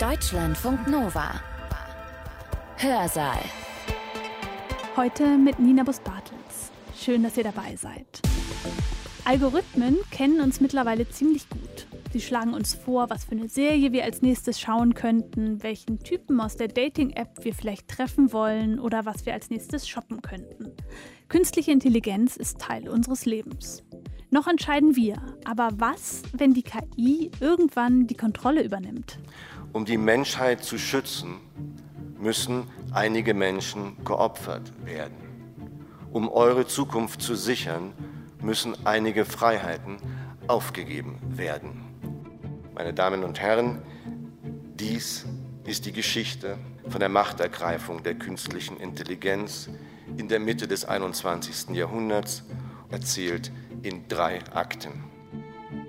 Deutschlandfunk Nova. Hörsaal. Heute mit Nina Bus-Bartels. Schön, dass ihr dabei seid. Algorithmen kennen uns mittlerweile ziemlich gut. Sie schlagen uns vor, was für eine Serie wir als nächstes schauen könnten, welchen Typen aus der Dating-App wir vielleicht treffen wollen oder was wir als nächstes shoppen könnten. Künstliche Intelligenz ist Teil unseres Lebens. Noch entscheiden wir, aber was, wenn die KI irgendwann die Kontrolle übernimmt? Um die Menschheit zu schützen, müssen einige Menschen geopfert werden. Um eure Zukunft zu sichern, müssen einige Freiheiten aufgegeben werden. Meine Damen und Herren, dies ist die Geschichte von der Machtergreifung der künstlichen Intelligenz in der Mitte des 21. Jahrhunderts, erzählt in drei Akten.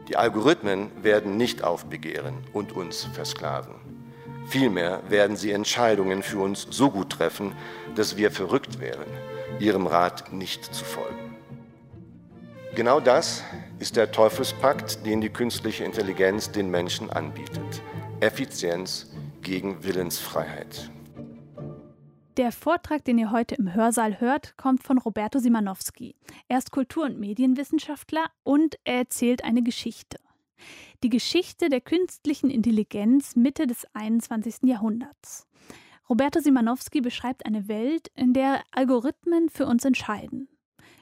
Die Algorithmen werden nicht aufbegehren und uns versklaven. Vielmehr werden sie Entscheidungen für uns so gut treffen, dass wir verrückt wären, ihrem Rat nicht zu folgen. Genau das ist der Teufelspakt, den die künstliche Intelligenz den Menschen anbietet. Effizienz gegen Willensfreiheit. Der Vortrag, den ihr heute im Hörsaal hört, kommt von Roberto Simanowski. Er ist Kultur- und Medienwissenschaftler und er erzählt eine Geschichte. Die Geschichte der künstlichen Intelligenz Mitte des 21. Jahrhunderts. Roberto Simanowski beschreibt eine Welt, in der Algorithmen für uns entscheiden.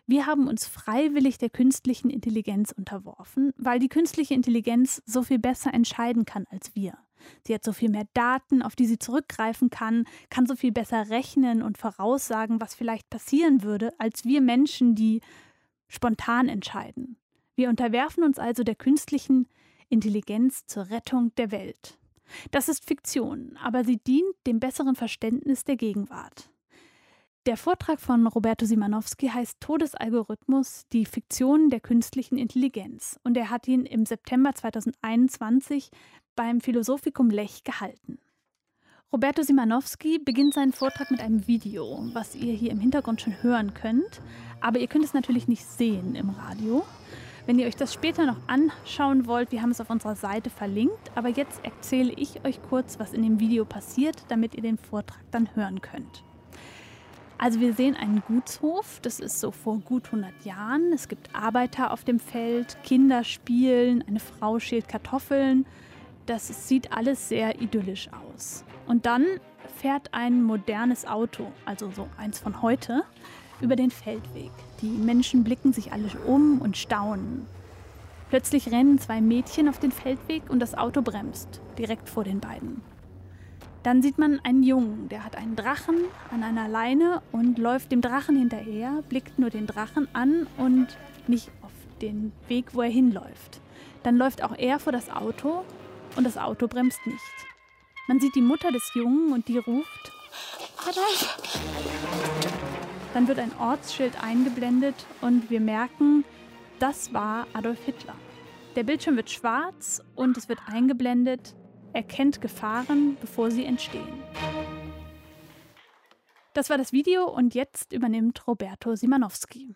Wir haben uns freiwillig der künstlichen Intelligenz unterworfen, weil die künstliche Intelligenz so viel besser entscheiden kann als wir. Sie hat so viel mehr Daten, auf die sie zurückgreifen kann, kann so viel besser rechnen und voraussagen, was vielleicht passieren würde, als wir Menschen, die spontan entscheiden. Wir unterwerfen uns also der künstlichen Intelligenz zur Rettung der Welt. Das ist Fiktion, aber sie dient dem besseren Verständnis der Gegenwart. Der Vortrag von Roberto Simanowski heißt Todesalgorithmus, die Fiktion der künstlichen Intelligenz und er hat ihn im September 2021 beim Philosophikum Lech gehalten. Roberto Simanowski beginnt seinen Vortrag mit einem Video, was ihr hier im Hintergrund schon hören könnt, aber ihr könnt es natürlich nicht sehen im Radio. Wenn ihr euch das später noch anschauen wollt, wir haben es auf unserer Seite verlinkt, aber jetzt erzähle ich euch kurz, was in dem Video passiert, damit ihr den Vortrag dann hören könnt. Also wir sehen einen Gutshof, das ist so vor gut 100 Jahren. Es gibt Arbeiter auf dem Feld, Kinder spielen, eine Frau schält Kartoffeln. Das sieht alles sehr idyllisch aus. Und dann fährt ein modernes Auto, also so eins von heute, über den Feldweg. Die Menschen blicken sich alle um und staunen. Plötzlich rennen zwei Mädchen auf den Feldweg und das Auto bremst, direkt vor den beiden. Dann sieht man einen Jungen, der hat einen Drachen an einer Leine und läuft dem Drachen hinterher, blickt nur den Drachen an und nicht auf den Weg, wo er hinläuft. Dann läuft auch er vor das Auto und das Auto bremst nicht. Man sieht die Mutter des Jungen und die ruft Adolf. Dann wird ein Ortsschild eingeblendet und wir merken, das war Adolf Hitler. Der Bildschirm wird schwarz und es wird eingeblendet, erkennt Gefahren, bevor sie entstehen. Das war das Video und jetzt übernimmt Roberto Simanowski.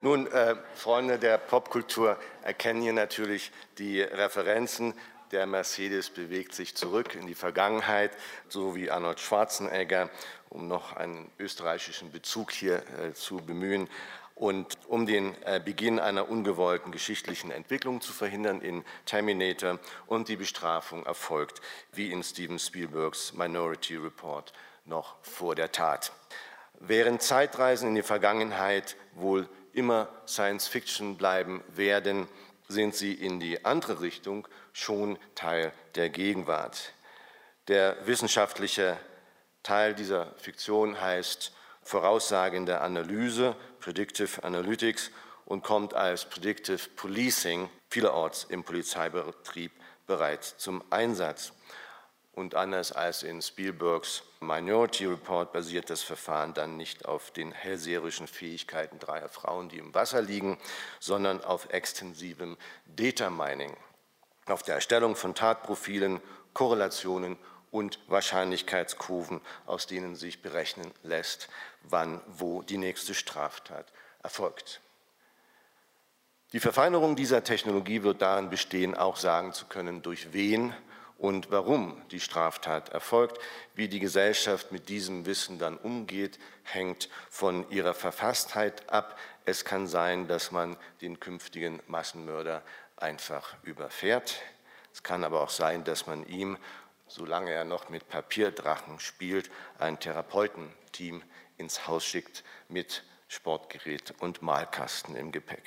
Nun, äh, Freunde der Popkultur erkennen hier natürlich die Referenzen. Der Mercedes bewegt sich zurück in die Vergangenheit, so wie Arnold Schwarzenegger, um noch einen österreichischen Bezug hier äh, zu bemühen. Und um den äh, Beginn einer ungewollten geschichtlichen Entwicklung zu verhindern in Terminator und die Bestrafung erfolgt, wie in Steven Spielbergs Minority Report, noch vor der Tat. Während Zeitreisen in die Vergangenheit wohl immer Science Fiction bleiben werden, sind sie in die andere Richtung schon Teil der Gegenwart. Der wissenschaftliche Teil dieser Fiktion heißt voraussagende Analyse, Predictive Analytics, und kommt als Predictive Policing vielerorts im Polizeibetrieb bereits zum Einsatz. Und anders als in Spielbergs Minority Report basiert das Verfahren dann nicht auf den hellseherischen Fähigkeiten dreier Frauen, die im Wasser liegen, sondern auf extensivem Data Mining, auf der Erstellung von Tatprofilen, Korrelationen und Wahrscheinlichkeitskurven, aus denen sich berechnen lässt, wann wo die nächste Straftat erfolgt. Die Verfeinerung dieser Technologie wird darin bestehen, auch sagen zu können, durch wen und warum die Straftat erfolgt. Wie die Gesellschaft mit diesem Wissen dann umgeht, hängt von ihrer Verfasstheit ab. Es kann sein, dass man den künftigen Massenmörder einfach überfährt. Es kann aber auch sein, dass man ihm, solange er noch mit Papierdrachen spielt, ein Therapeutenteam ins Haus schickt mit Sportgerät und Malkasten im Gepäck.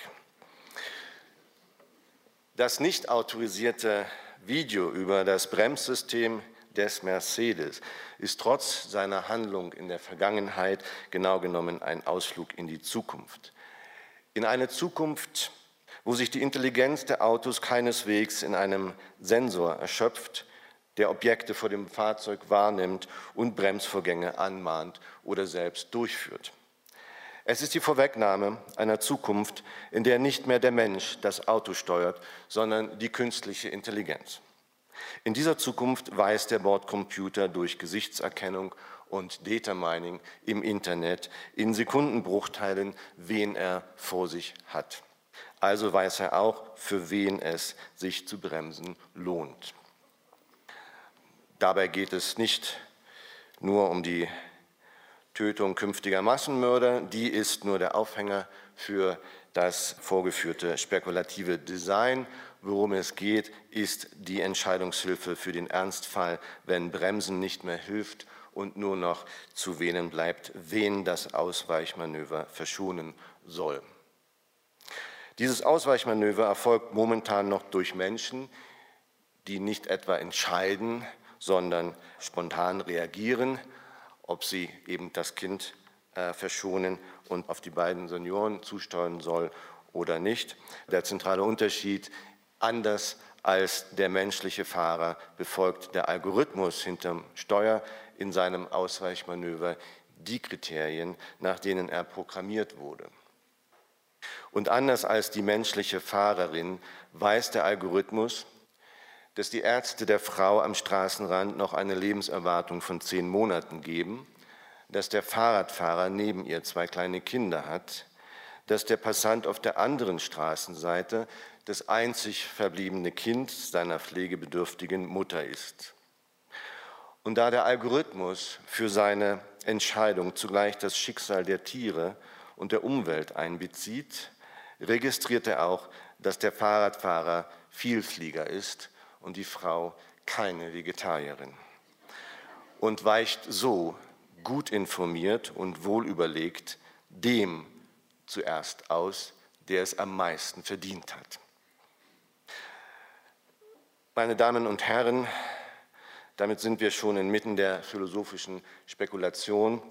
Das nicht autorisierte Video über das Bremssystem des Mercedes ist trotz seiner Handlung in der Vergangenheit genau genommen ein Ausflug in die Zukunft. In eine Zukunft, wo sich die Intelligenz der Autos keineswegs in einem Sensor erschöpft, der Objekte vor dem Fahrzeug wahrnimmt und Bremsvorgänge anmahnt oder selbst durchführt. Es ist die Vorwegnahme einer Zukunft, in der nicht mehr der Mensch das Auto steuert, sondern die künstliche Intelligenz. In dieser Zukunft weiß der Bordcomputer durch Gesichtserkennung und Data Mining im Internet in Sekundenbruchteilen, wen er vor sich hat. Also weiß er auch, für wen es sich zu bremsen lohnt. Dabei geht es nicht nur um die Tötung künftiger Massenmörder, die ist nur der Aufhänger für das vorgeführte spekulative Design. Worum es geht, ist die Entscheidungshilfe für den Ernstfall, wenn Bremsen nicht mehr hilft und nur noch zu wählen bleibt, wen das Ausweichmanöver verschonen soll. Dieses Ausweichmanöver erfolgt momentan noch durch Menschen, die nicht etwa entscheiden, sondern spontan reagieren ob sie eben das Kind äh, verschonen und auf die beiden Senioren zusteuern soll oder nicht. Der zentrale Unterschied, anders als der menschliche Fahrer befolgt der Algorithmus hinterm Steuer in seinem Ausweichmanöver die Kriterien, nach denen er programmiert wurde. Und anders als die menschliche Fahrerin weiß der Algorithmus, dass die Ärzte der Frau am Straßenrand noch eine Lebenserwartung von zehn Monaten geben, dass der Fahrradfahrer neben ihr zwei kleine Kinder hat, dass der Passant auf der anderen Straßenseite das einzig verbliebene Kind seiner pflegebedürftigen Mutter ist. Und da der Algorithmus für seine Entscheidung zugleich das Schicksal der Tiere und der Umwelt einbezieht, registriert er auch, dass der Fahrradfahrer Vielflieger ist und die Frau keine Vegetarierin. Und weicht so gut informiert und wohl überlegt dem zuerst aus, der es am meisten verdient hat. Meine Damen und Herren, damit sind wir schon inmitten der philosophischen Spekulation,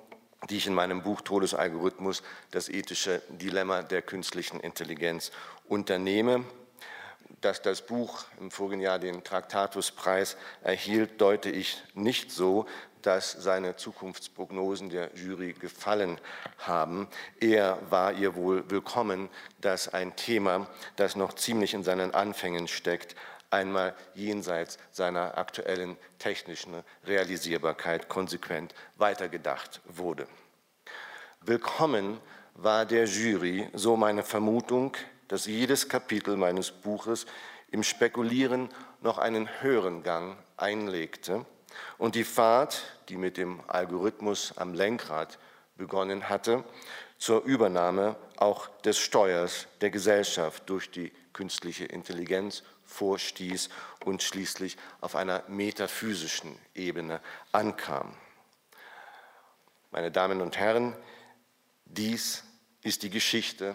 die ich in meinem Buch Todesalgorithmus, das ethische Dilemma der künstlichen Intelligenz unternehme dass das Buch im vorigen Jahr den Traktatuspreis erhielt, deute ich nicht so, dass seine Zukunftsprognosen der Jury gefallen haben. Eher war ihr wohl willkommen, dass ein Thema, das noch ziemlich in seinen Anfängen steckt, einmal jenseits seiner aktuellen technischen Realisierbarkeit konsequent weitergedacht wurde. Willkommen war der Jury, so meine Vermutung, dass jedes Kapitel meines Buches im Spekulieren noch einen höheren Gang einlegte und die Fahrt, die mit dem Algorithmus am Lenkrad begonnen hatte, zur Übernahme auch des Steuers der Gesellschaft durch die künstliche Intelligenz vorstieß und schließlich auf einer metaphysischen Ebene ankam. Meine Damen und Herren, dies ist die Geschichte,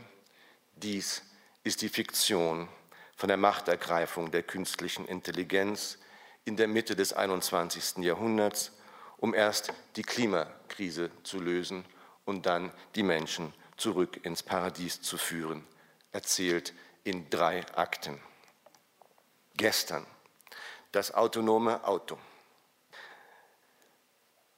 dies ist die Fiktion von der Machtergreifung der künstlichen Intelligenz in der Mitte des 21. Jahrhunderts, um erst die Klimakrise zu lösen und dann die Menschen zurück ins Paradies zu führen, erzählt in drei Akten. Gestern das autonome Auto.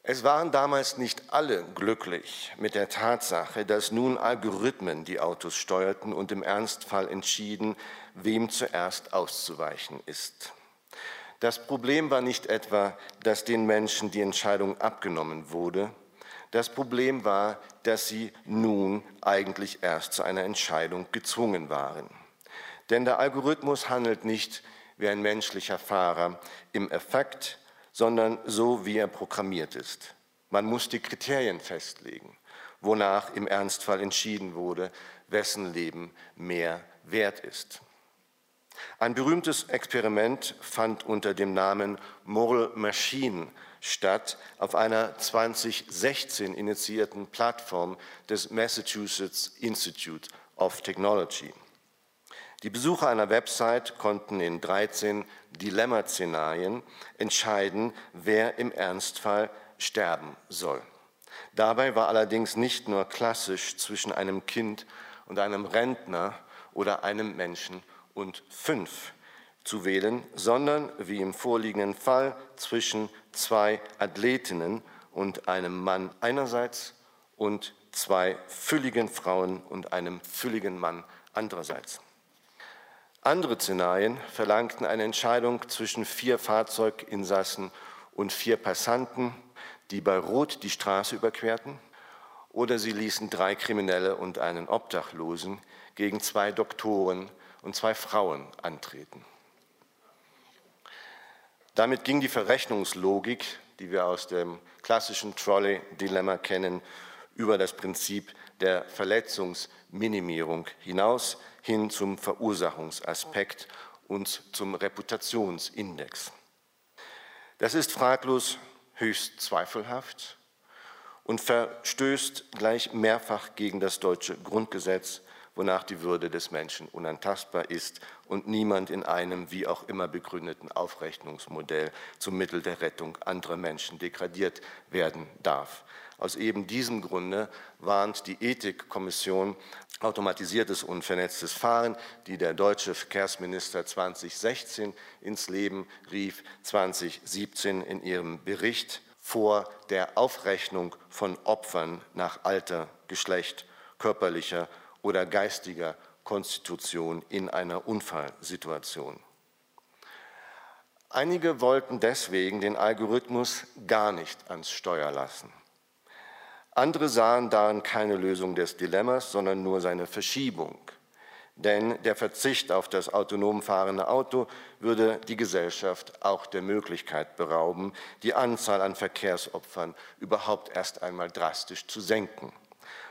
Es waren damals nicht alle glücklich mit der Tatsache, dass nun Algorithmen die Autos steuerten und im Ernstfall entschieden, wem zuerst auszuweichen ist. Das Problem war nicht etwa, dass den Menschen die Entscheidung abgenommen wurde. Das Problem war, dass sie nun eigentlich erst zu einer Entscheidung gezwungen waren. Denn der Algorithmus handelt nicht wie ein menschlicher Fahrer im Effekt, sondern so, wie er programmiert ist. Man muss die Kriterien festlegen, wonach im Ernstfall entschieden wurde, wessen Leben mehr wert ist. Ein berühmtes Experiment fand unter dem Namen Moral Machine statt auf einer 2016 initiierten Plattform des Massachusetts Institute of Technology. Die Besucher einer Website konnten in 13 Dilemma-Szenarien entscheiden, wer im Ernstfall sterben soll. Dabei war allerdings nicht nur klassisch zwischen einem Kind und einem Rentner oder einem Menschen und fünf zu wählen, sondern wie im vorliegenden Fall zwischen zwei Athletinnen und einem Mann einerseits und zwei fülligen Frauen und einem fülligen Mann andererseits. Andere Szenarien verlangten eine Entscheidung zwischen vier Fahrzeuginsassen und vier Passanten, die bei Rot die Straße überquerten, oder sie ließen drei Kriminelle und einen Obdachlosen gegen zwei Doktoren und zwei Frauen antreten. Damit ging die Verrechnungslogik, die wir aus dem klassischen Trolley-Dilemma kennen, über das Prinzip der Verletzungsminimierung hinaus hin zum Verursachungsaspekt und zum Reputationsindex. Das ist fraglos höchst zweifelhaft und verstößt gleich mehrfach gegen das deutsche Grundgesetz, wonach die Würde des Menschen unantastbar ist und niemand in einem wie auch immer begründeten Aufrechnungsmodell zum Mittel der Rettung anderer Menschen degradiert werden darf. Aus eben diesem Grunde warnt die Ethikkommission automatisiertes und vernetztes Fahren, die der deutsche Verkehrsminister 2016 ins Leben rief, 2017 in ihrem Bericht vor der Aufrechnung von Opfern nach Alter, Geschlecht, körperlicher oder geistiger Konstitution in einer Unfallsituation. Einige wollten deswegen den Algorithmus gar nicht ans Steuer lassen. Andere sahen darin keine Lösung des Dilemmas, sondern nur seine Verschiebung. Denn der Verzicht auf das autonom fahrende Auto würde die Gesellschaft auch der Möglichkeit berauben, die Anzahl an Verkehrsopfern überhaupt erst einmal drastisch zu senken.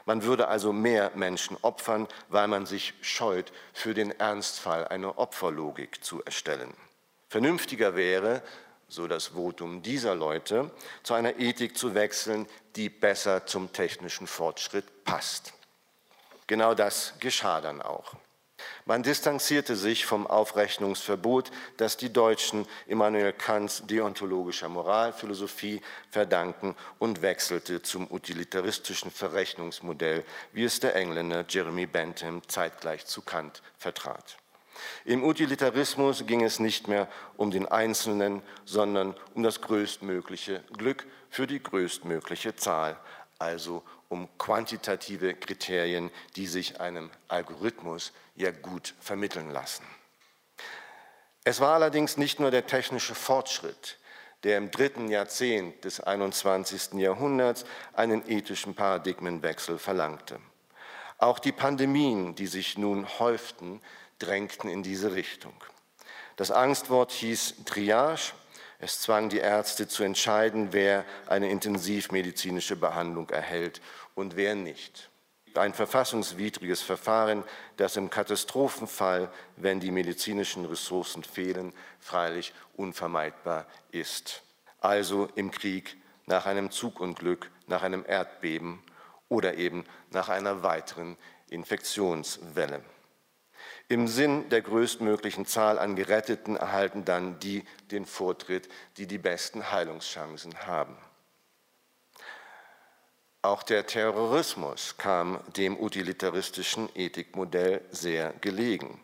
Man würde also mehr Menschen opfern, weil man sich scheut, für den Ernstfall eine Opferlogik zu erstellen. Vernünftiger wäre, so das Votum dieser Leute, zu einer Ethik zu wechseln, die besser zum technischen Fortschritt passt. Genau das geschah dann auch. Man distanzierte sich vom Aufrechnungsverbot, das die Deutschen Immanuel Kants deontologischer Moralphilosophie verdanken und wechselte zum utilitaristischen Verrechnungsmodell, wie es der Engländer Jeremy Bentham zeitgleich zu Kant vertrat. Im Utilitarismus ging es nicht mehr um den Einzelnen, sondern um das größtmögliche Glück für die größtmögliche Zahl, also um quantitative Kriterien, die sich einem Algorithmus ja gut vermitteln lassen. Es war allerdings nicht nur der technische Fortschritt, der im dritten Jahrzehnt des 21. Jahrhunderts einen ethischen Paradigmenwechsel verlangte. Auch die Pandemien, die sich nun häuften, drängten in diese Richtung. Das Angstwort hieß Triage. Es zwang die Ärzte zu entscheiden, wer eine intensivmedizinische Behandlung erhält und wer nicht. Ein verfassungswidriges Verfahren, das im Katastrophenfall, wenn die medizinischen Ressourcen fehlen, freilich unvermeidbar ist. Also im Krieg, nach einem Zugunglück, nach einem Erdbeben oder eben nach einer weiteren Infektionswelle. Im Sinn der größtmöglichen Zahl an Geretteten erhalten dann die den Vortritt, die die besten Heilungschancen haben. Auch der Terrorismus kam dem utilitaristischen Ethikmodell sehr gelegen.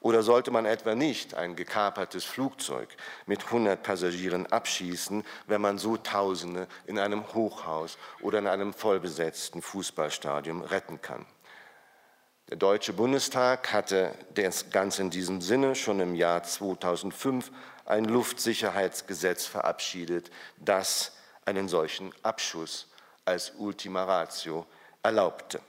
Oder sollte man etwa nicht ein gekapertes Flugzeug mit 100 Passagieren abschießen, wenn man so Tausende in einem Hochhaus oder in einem vollbesetzten Fußballstadion retten kann? Der Deutsche Bundestag hatte das Ganze in diesem Sinne schon im Jahr 2005 ein Luftsicherheitsgesetz verabschiedet, das einen solchen Abschuss als Ultima Ratio erlaubte.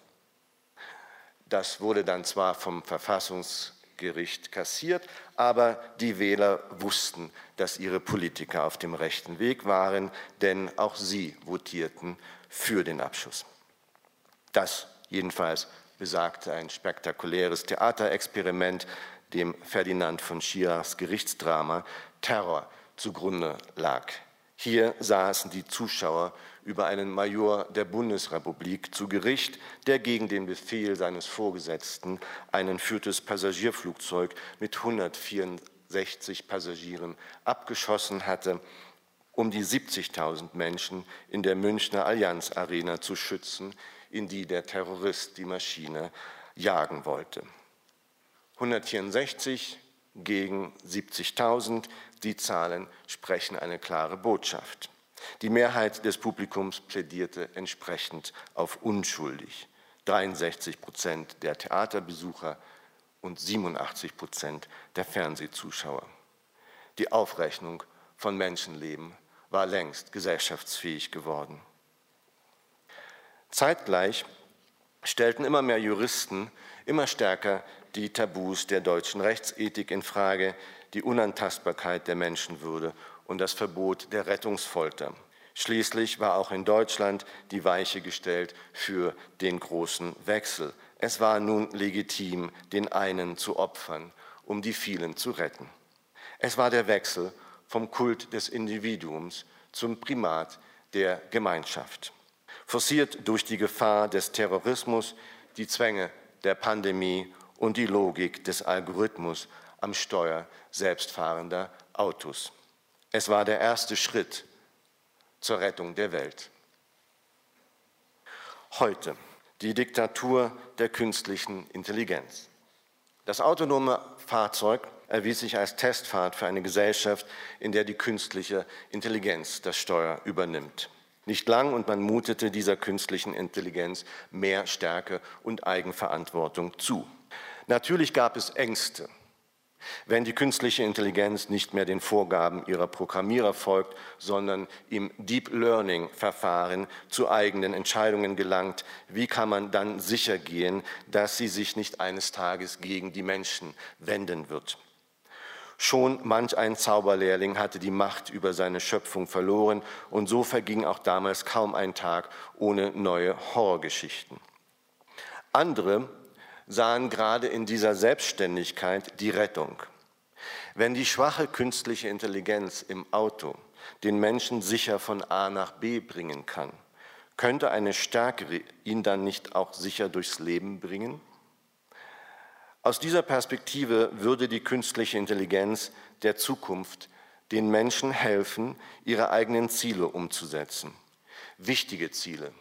Das wurde dann zwar vom Verfassungsgericht Gericht kassiert, aber die Wähler wussten, dass ihre Politiker auf dem rechten Weg waren, denn auch sie votierten für den Abschuss. Das jedenfalls besagte ein spektakuläres Theaterexperiment, dem Ferdinand von Schirachs Gerichtsdrama Terror zugrunde lag. Hier saßen die Zuschauer über einen Major der Bundesrepublik zu Gericht, der gegen den Befehl seines Vorgesetzten ein entführtes Passagierflugzeug mit 164 Passagieren abgeschossen hatte, um die 70.000 Menschen in der Münchner Allianz Arena zu schützen, in die der Terrorist die Maschine jagen wollte. 164 gegen 70.000, die Zahlen sprechen eine klare Botschaft. Die Mehrheit des Publikums plädierte entsprechend auf unschuldig. 63 Prozent der Theaterbesucher und 87 Prozent der Fernsehzuschauer. Die Aufrechnung von Menschenleben war längst gesellschaftsfähig geworden. Zeitgleich stellten immer mehr Juristen immer stärker die Tabus der deutschen Rechtsethik in Frage, die Unantastbarkeit der Menschenwürde und das Verbot der Rettungsfolter. Schließlich war auch in Deutschland die Weiche gestellt für den großen Wechsel. Es war nun legitim, den einen zu opfern, um die vielen zu retten. Es war der Wechsel vom Kult des Individuums zum Primat der Gemeinschaft. Forciert durch die Gefahr des Terrorismus, die Zwänge der Pandemie und die Logik des Algorithmus am Steuer selbstfahrender Autos. Es war der erste Schritt zur Rettung der Welt. Heute die Diktatur der künstlichen Intelligenz. Das autonome Fahrzeug erwies sich als Testfahrt für eine Gesellschaft, in der die künstliche Intelligenz das Steuer übernimmt. Nicht lang und man mutete dieser künstlichen Intelligenz mehr Stärke und Eigenverantwortung zu. Natürlich gab es Ängste wenn die künstliche Intelligenz nicht mehr den Vorgaben ihrer Programmierer folgt, sondern im Deep Learning Verfahren zu eigenen Entscheidungen gelangt, wie kann man dann sicher gehen, dass sie sich nicht eines Tages gegen die Menschen wenden wird? Schon manch ein Zauberlehrling hatte die Macht über seine Schöpfung verloren und so verging auch damals kaum ein Tag ohne neue Horrorgeschichten. Andere sahen gerade in dieser Selbstständigkeit die Rettung. Wenn die schwache künstliche Intelligenz im Auto den Menschen sicher von A nach B bringen kann, könnte eine stärkere ihn dann nicht auch sicher durchs Leben bringen? Aus dieser Perspektive würde die künstliche Intelligenz der Zukunft den Menschen helfen, ihre eigenen Ziele umzusetzen. Wichtige Ziele,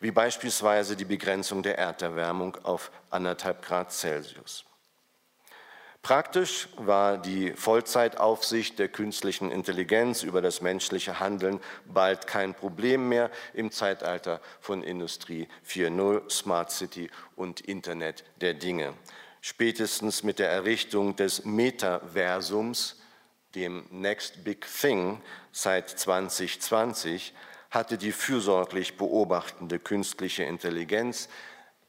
wie beispielsweise die Begrenzung der Erderwärmung auf anderthalb Grad Celsius. Praktisch war die Vollzeitaufsicht der künstlichen Intelligenz über das menschliche Handeln bald kein Problem mehr im Zeitalter von Industrie 4.0, Smart City und Internet der Dinge. Spätestens mit der Errichtung des Metaversums, dem Next Big Thing seit 2020, hatte die fürsorglich beobachtende künstliche Intelligenz,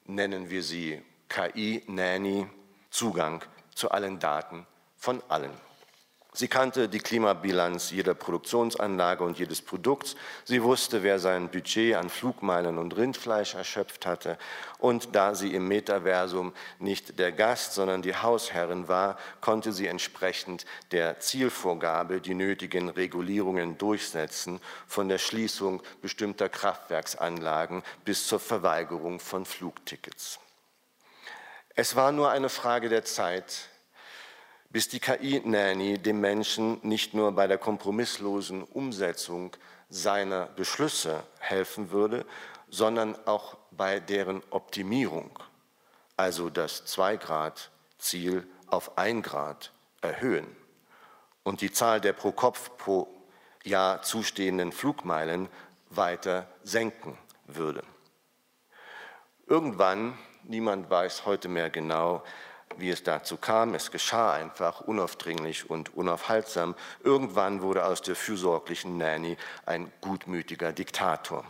nennen wir sie KI-Nanny, Zugang zu allen Daten von allen. Sie kannte die Klimabilanz jeder Produktionsanlage und jedes Produkts. Sie wusste, wer sein Budget an Flugmeilen und Rindfleisch erschöpft hatte. Und da sie im Metaversum nicht der Gast, sondern die Hausherrin war, konnte sie entsprechend der Zielvorgabe die nötigen Regulierungen durchsetzen, von der Schließung bestimmter Kraftwerksanlagen bis zur Verweigerung von Flugtickets. Es war nur eine Frage der Zeit, bis die KI-Nanny dem Menschen nicht nur bei der kompromisslosen Umsetzung seiner Beschlüsse helfen würde, sondern auch bei deren Optimierung, also das 2-Grad-Ziel auf 1 Grad erhöhen und die Zahl der pro Kopf pro Jahr zustehenden Flugmeilen weiter senken würde. Irgendwann, niemand weiß heute mehr genau, wie es dazu kam. Es geschah einfach unaufdringlich und unaufhaltsam. Irgendwann wurde aus der fürsorglichen Nanny ein gutmütiger Diktator.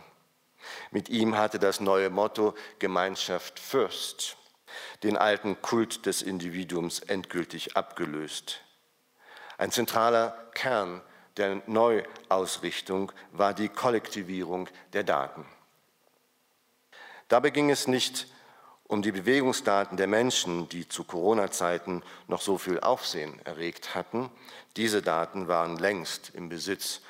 Mit ihm hatte das neue Motto Gemeinschaft First den alten Kult des Individuums endgültig abgelöst. Ein zentraler Kern der Neuausrichtung war die Kollektivierung der Daten. Dabei ging es nicht um die Bewegungsdaten der Menschen, die zu Corona-Zeiten noch so viel Aufsehen erregt hatten. Diese Daten waren längst im Besitz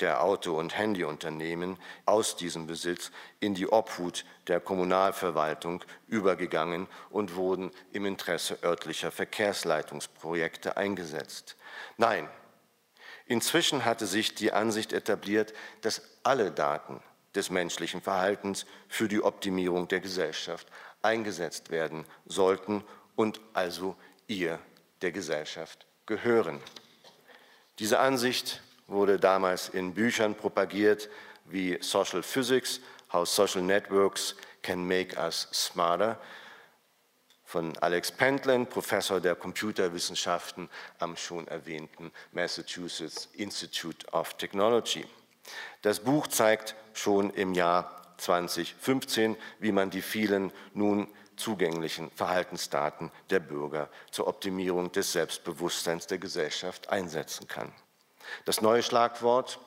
der Auto- und Handyunternehmen aus diesem Besitz in die Obhut der Kommunalverwaltung übergegangen und wurden im Interesse örtlicher Verkehrsleitungsprojekte eingesetzt. Nein, inzwischen hatte sich die Ansicht etabliert, dass alle Daten des menschlichen Verhaltens für die Optimierung der Gesellschaft eingesetzt werden sollten und also ihr der Gesellschaft gehören. Diese Ansicht wurde damals in Büchern propagiert wie Social Physics, How Social Networks Can Make Us Smarter von Alex Pentland, Professor der Computerwissenschaften am schon erwähnten Massachusetts Institute of Technology. Das Buch zeigt schon im Jahr 2015, wie man die vielen nun zugänglichen Verhaltensdaten der Bürger zur Optimierung des Selbstbewusstseins der Gesellschaft einsetzen kann. Das neue Schlagwort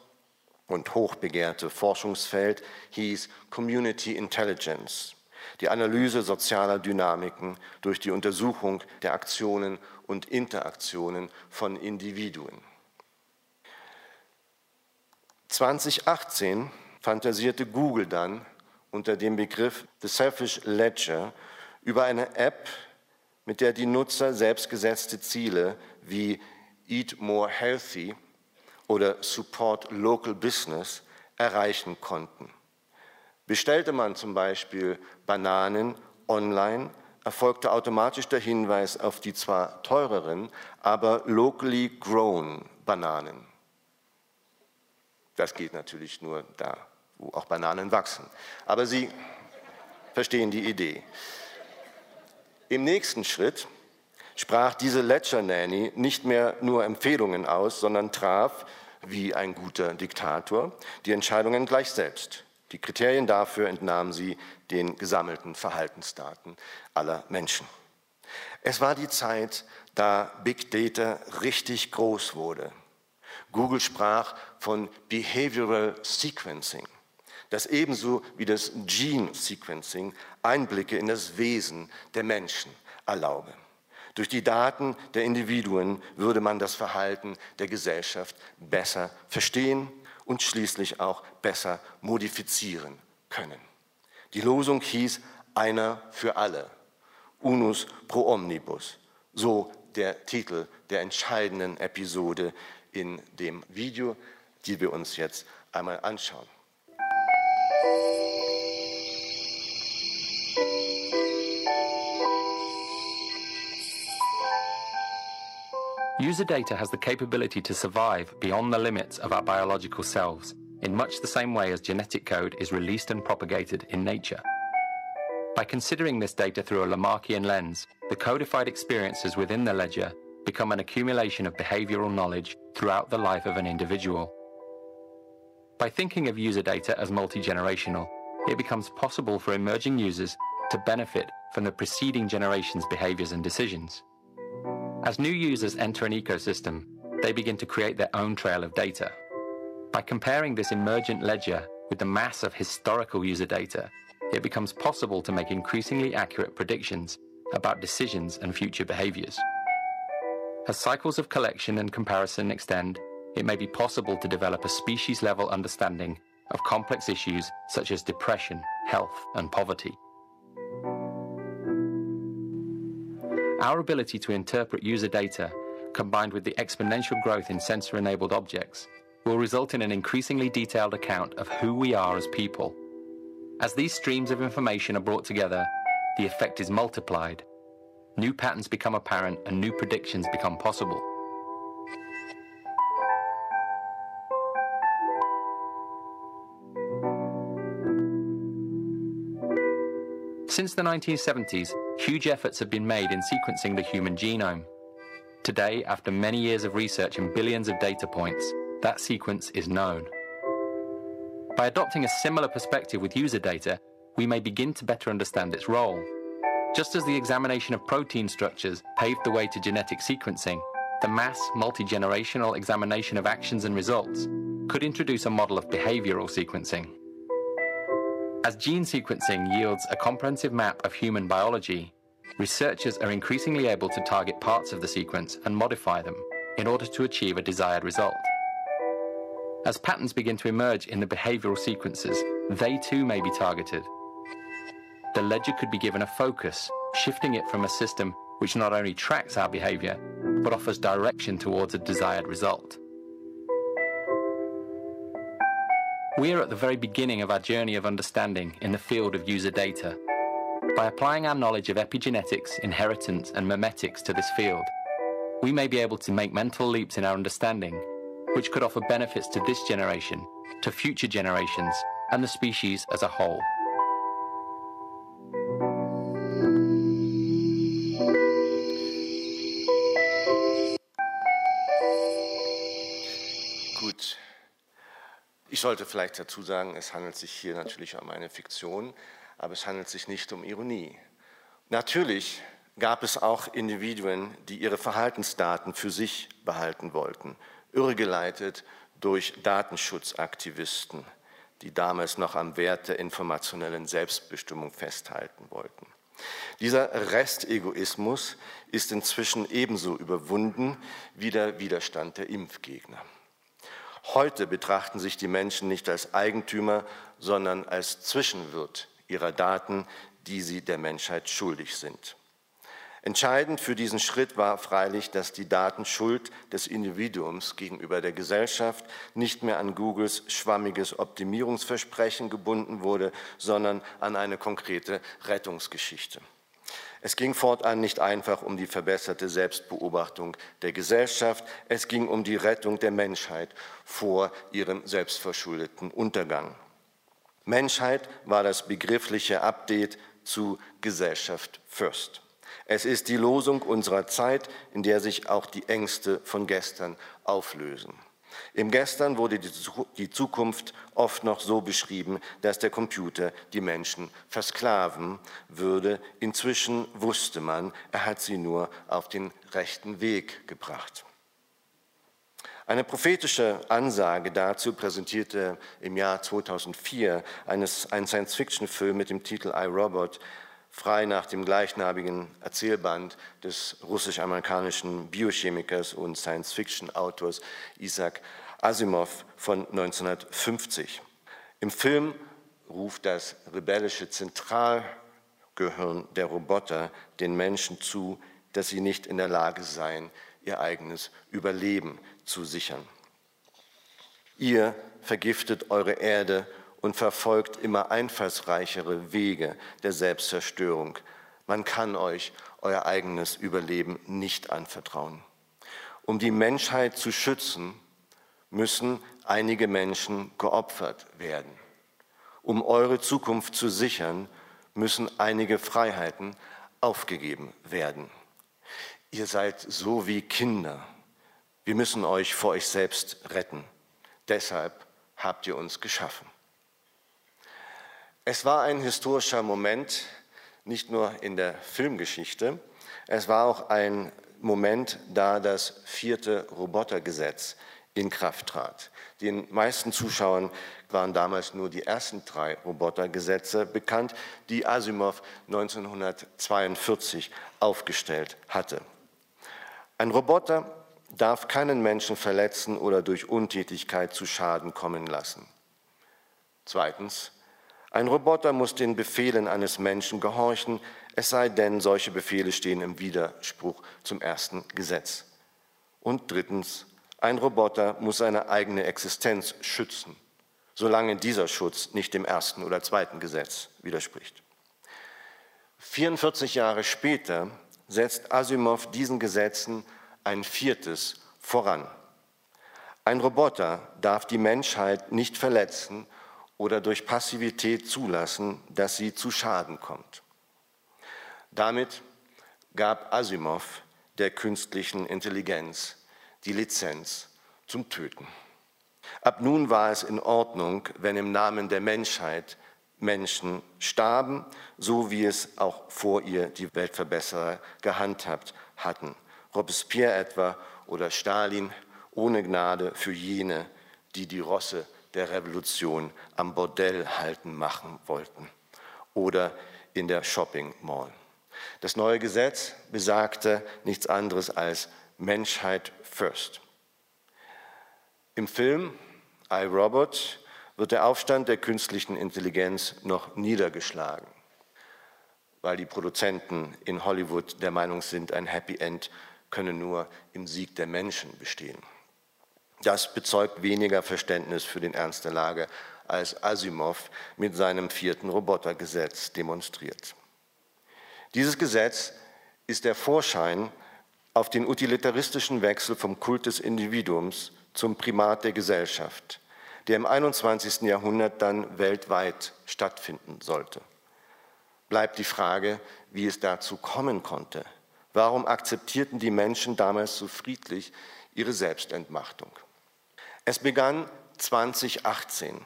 und hochbegehrte Forschungsfeld hieß Community Intelligence, die Analyse sozialer Dynamiken durch die Untersuchung der Aktionen und Interaktionen von Individuen. 2018 fantasierte Google dann unter dem Begriff The Selfish Ledger über eine App, mit der die Nutzer selbstgesetzte Ziele wie Eat More Healthy oder Support Local Business erreichen konnten. Bestellte man zum Beispiel Bananen online, erfolgte automatisch der Hinweis auf die zwar teureren, aber locally grown Bananen. Das geht natürlich nur da, wo auch Bananen wachsen. Aber Sie verstehen die Idee. Im nächsten Schritt sprach diese Ledger Nanny nicht mehr nur Empfehlungen aus, sondern traf, wie ein guter Diktator, die Entscheidungen gleich selbst. Die Kriterien dafür entnahm sie den gesammelten Verhaltensdaten aller Menschen. Es war die Zeit, da Big Data richtig groß wurde. Google sprach von Behavioral Sequencing, das ebenso wie das Gene Sequencing Einblicke in das Wesen der Menschen erlaube. Durch die Daten der Individuen würde man das Verhalten der Gesellschaft besser verstehen und schließlich auch besser modifizieren können. Die Losung hieß einer für alle, unus pro omnibus, so der Titel der entscheidenden Episode in dem Video, die wir uns jetzt einmal anschauen. User data has the capability to survive beyond the limits of our biological selves, in much the same way as genetic code is released and propagated in nature. By considering this data through a Lamarckian lens, the codified experiences within the ledger become an accumulation of behavioral knowledge throughout the life of an individual. By thinking of user data as multi-generational, it becomes possible for emerging users to benefit from the preceding generation's behaviors and decisions. As new users enter an ecosystem, they begin to create their own trail of data. By comparing this emergent ledger with the mass of historical user data, it becomes possible to make increasingly accurate predictions about decisions and future behaviors. As cycles of collection and comparison extend, it may be possible to develop a species level understanding of complex issues such as depression, health, and poverty. Our ability to interpret user data, combined with the exponential growth in sensor enabled objects, will result in an increasingly detailed account of who we are as people. As these streams of information are brought together, the effect is multiplied. New patterns become apparent and new predictions become possible. Since the 1970s, huge efforts have been made in sequencing the human genome. Today, after many years of research and billions of data points, that sequence is known. By adopting a similar perspective with user data, we may begin to better understand its role. Just as the examination of protein structures paved the way to genetic sequencing, the mass, multi generational examination of actions and results could introduce a model of behavioral sequencing. As gene sequencing yields a comprehensive map of human biology, researchers are increasingly able to target parts of the sequence and modify them in order to achieve a desired result. As patterns begin to emerge in the behavioral sequences, they too may be targeted. The ledger could be given a focus, shifting it from a system which not only tracks our behavior, but offers direction towards a desired result. We are at the very beginning of our journey of understanding in the field of user data. By applying our knowledge of epigenetics, inheritance, and memetics to this field, we may be able to make mental leaps in our understanding, which could offer benefits to this generation, to future generations, and the species as a whole. Ich sollte vielleicht dazu sagen, es handelt sich hier natürlich um eine Fiktion, aber es handelt sich nicht um Ironie. Natürlich gab es auch Individuen, die ihre Verhaltensdaten für sich behalten wollten, irregeleitet durch Datenschutzaktivisten, die damals noch am Wert der informationellen Selbstbestimmung festhalten wollten. Dieser Restegoismus ist inzwischen ebenso überwunden wie der Widerstand der Impfgegner. Heute betrachten sich die Menschen nicht als Eigentümer, sondern als Zwischenwirt ihrer Daten, die sie der Menschheit schuldig sind. Entscheidend für diesen Schritt war freilich, dass die Datenschuld des Individuums gegenüber der Gesellschaft nicht mehr an Googles schwammiges Optimierungsversprechen gebunden wurde, sondern an eine konkrete Rettungsgeschichte. Es ging fortan nicht einfach um die verbesserte Selbstbeobachtung der Gesellschaft, es ging um die Rettung der Menschheit vor ihrem selbstverschuldeten Untergang. Menschheit war das begriffliche Update zu Gesellschaft First. Es ist die Losung unserer Zeit, in der sich auch die Ängste von gestern auflösen. Im Gestern wurde die Zukunft oft noch so beschrieben, dass der Computer die Menschen versklaven würde. Inzwischen wusste man, er hat sie nur auf den rechten Weg gebracht. Eine prophetische Ansage dazu präsentierte im Jahr 2004 eines, ein Science-Fiction-Film mit dem Titel I, Robot frei nach dem gleichnamigen Erzählband des russisch-amerikanischen Biochemikers und Science-Fiction-Autors Isaac Asimov von 1950. Im Film ruft das rebellische Zentralgehirn der Roboter den Menschen zu, dass sie nicht in der Lage seien, ihr eigenes Überleben zu sichern. Ihr vergiftet eure Erde und verfolgt immer einfallsreichere Wege der Selbstzerstörung. Man kann euch euer eigenes Überleben nicht anvertrauen. Um die Menschheit zu schützen, müssen einige Menschen geopfert werden. Um eure Zukunft zu sichern, müssen einige Freiheiten aufgegeben werden. Ihr seid so wie Kinder. Wir müssen euch vor euch selbst retten. Deshalb habt ihr uns geschaffen. Es war ein historischer Moment, nicht nur in der Filmgeschichte, es war auch ein Moment, da das vierte Robotergesetz in Kraft trat. Den meisten Zuschauern waren damals nur die ersten drei Robotergesetze bekannt, die Asimov 1942 aufgestellt hatte. Ein Roboter darf keinen Menschen verletzen oder durch Untätigkeit zu Schaden kommen lassen. Zweitens, ein Roboter muss den Befehlen eines Menschen gehorchen, es sei denn, solche Befehle stehen im Widerspruch zum ersten Gesetz. Und drittens, ein Roboter muss seine eigene Existenz schützen, solange dieser Schutz nicht dem ersten oder zweiten Gesetz widerspricht. 44 Jahre später setzt Asimov diesen Gesetzen ein viertes voran. Ein Roboter darf die Menschheit nicht verletzen oder durch Passivität zulassen, dass sie zu Schaden kommt. Damit gab Asimov der künstlichen Intelligenz die Lizenz zum Töten. Ab nun war es in Ordnung, wenn im Namen der Menschheit Menschen starben, so wie es auch vor ihr die Weltverbesserer gehandhabt hatten. Robespierre etwa oder Stalin ohne Gnade für jene, die die Rosse der Revolution am Bordell halten machen wollten oder in der Shopping Mall. Das neue Gesetz besagte nichts anderes als Menschheit first. Im Film I, Robot wird der Aufstand der künstlichen Intelligenz noch niedergeschlagen, weil die Produzenten in Hollywood der Meinung sind, ein Happy End könne nur im Sieg der Menschen bestehen. Das bezeugt weniger Verständnis für den Ernst der Lage, als Asimov mit seinem vierten Robotergesetz demonstriert. Dieses Gesetz ist der Vorschein auf den utilitaristischen Wechsel vom Kult des Individuums zum Primat der Gesellschaft, der im 21. Jahrhundert dann weltweit stattfinden sollte. Bleibt die Frage, wie es dazu kommen konnte. Warum akzeptierten die Menschen damals so friedlich ihre Selbstentmachtung? Es begann 2018,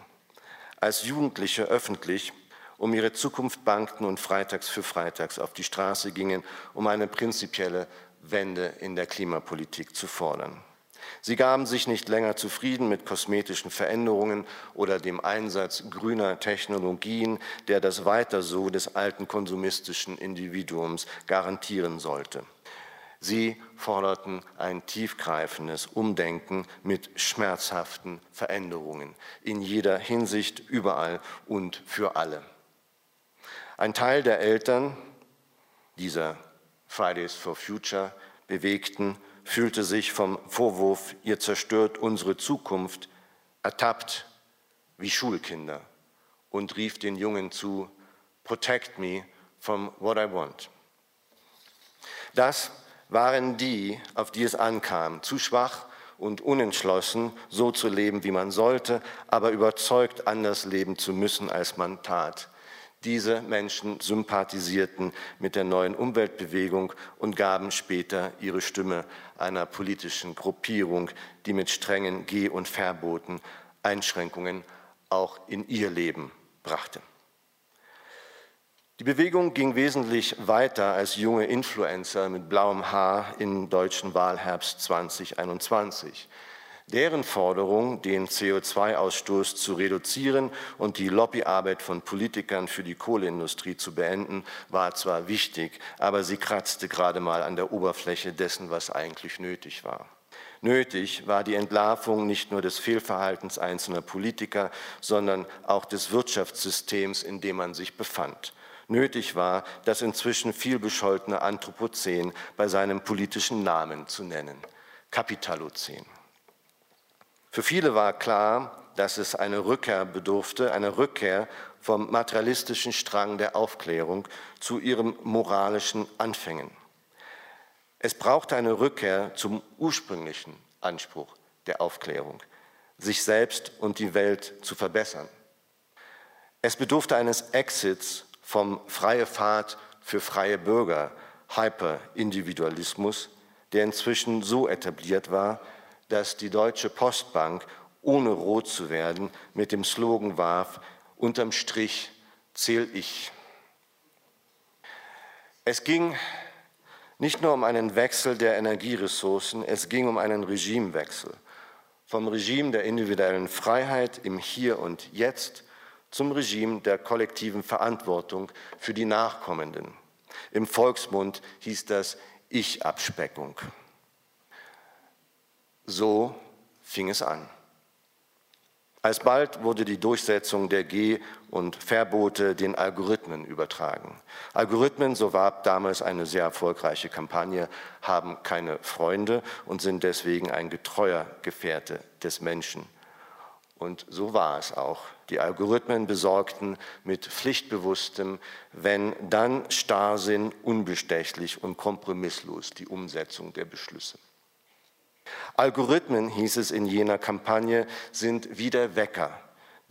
als Jugendliche öffentlich um ihre Zukunft bangten und freitags für freitags auf die Straße gingen, um eine prinzipielle Wende in der Klimapolitik zu fordern. Sie gaben sich nicht länger zufrieden mit kosmetischen Veränderungen oder dem Einsatz grüner Technologien, der das Weiter so des alten konsumistischen Individuums garantieren sollte. Sie forderten ein tiefgreifendes Umdenken mit schmerzhaften Veränderungen in jeder Hinsicht, überall und für alle. Ein Teil der Eltern dieser Fridays for Future bewegten fühlte sich vom Vorwurf, ihr zerstört unsere Zukunft, ertappt wie Schulkinder und rief den Jungen zu, Protect me from what I want. Das waren die, auf die es ankam, zu schwach und unentschlossen, so zu leben, wie man sollte, aber überzeugt, anders leben zu müssen, als man tat. Diese Menschen sympathisierten mit der neuen Umweltbewegung und gaben später ihre Stimme einer politischen Gruppierung, die mit strengen Geh- und Verboten Einschränkungen auch in ihr Leben brachte. Die Bewegung ging wesentlich weiter als junge Influencer mit blauem Haar im deutschen Wahlherbst 2021. Deren Forderung, den CO2-Ausstoß zu reduzieren und die Lobbyarbeit von Politikern für die Kohleindustrie zu beenden, war zwar wichtig, aber sie kratzte gerade mal an der Oberfläche dessen, was eigentlich nötig war. Nötig war die Entlarvung nicht nur des Fehlverhaltens einzelner Politiker, sondern auch des Wirtschaftssystems, in dem man sich befand. Nötig war, das inzwischen viel bescholtene Anthropozän bei seinem politischen Namen zu nennen, Kapitalozän. Für viele war klar, dass es eine Rückkehr bedurfte, eine Rückkehr vom materialistischen Strang der Aufklärung zu ihrem moralischen Anfängen. Es brauchte eine Rückkehr zum ursprünglichen Anspruch der Aufklärung, sich selbst und die Welt zu verbessern. Es bedurfte eines Exits vom freie Pfad für freie Bürger, Hyperindividualismus, der inzwischen so etabliert war, dass die Deutsche Postbank, ohne rot zu werden, mit dem Slogan warf, unterm Strich zähl ich. Es ging nicht nur um einen Wechsel der Energieressourcen, es ging um einen Regimewechsel. Vom Regime der individuellen Freiheit im Hier und Jetzt zum Regime der kollektiven Verantwortung für die Nachkommenden. Im Volksmund hieß das Ich-Abspeckung. So fing es an. Alsbald wurde die Durchsetzung der Geh- und Verbote den Algorithmen übertragen. Algorithmen, so warb damals eine sehr erfolgreiche Kampagne, haben keine Freunde und sind deswegen ein getreuer Gefährte des Menschen. Und so war es auch. Die Algorithmen besorgten mit pflichtbewusstem, wenn dann Starrsinn, unbestechlich und kompromisslos die Umsetzung der Beschlüsse. Algorithmen, hieß es in jener Kampagne, sind wie der Wecker,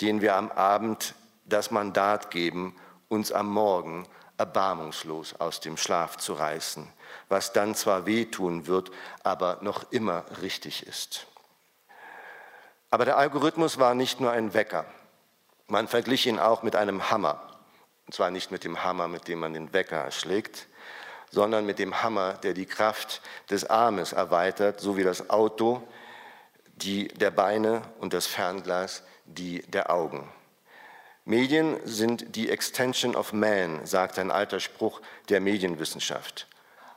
den wir am Abend das Mandat geben, uns am Morgen erbarmungslos aus dem Schlaf zu reißen, was dann zwar wehtun wird, aber noch immer richtig ist. Aber der Algorithmus war nicht nur ein Wecker. Man verglich ihn auch mit einem Hammer. Und zwar nicht mit dem Hammer, mit dem man den Wecker erschlägt, sondern mit dem Hammer, der die Kraft des Armes erweitert, so wie das Auto die der Beine und das Fernglas die der Augen. Medien sind die Extension of Man, sagt ein alter Spruch der Medienwissenschaft.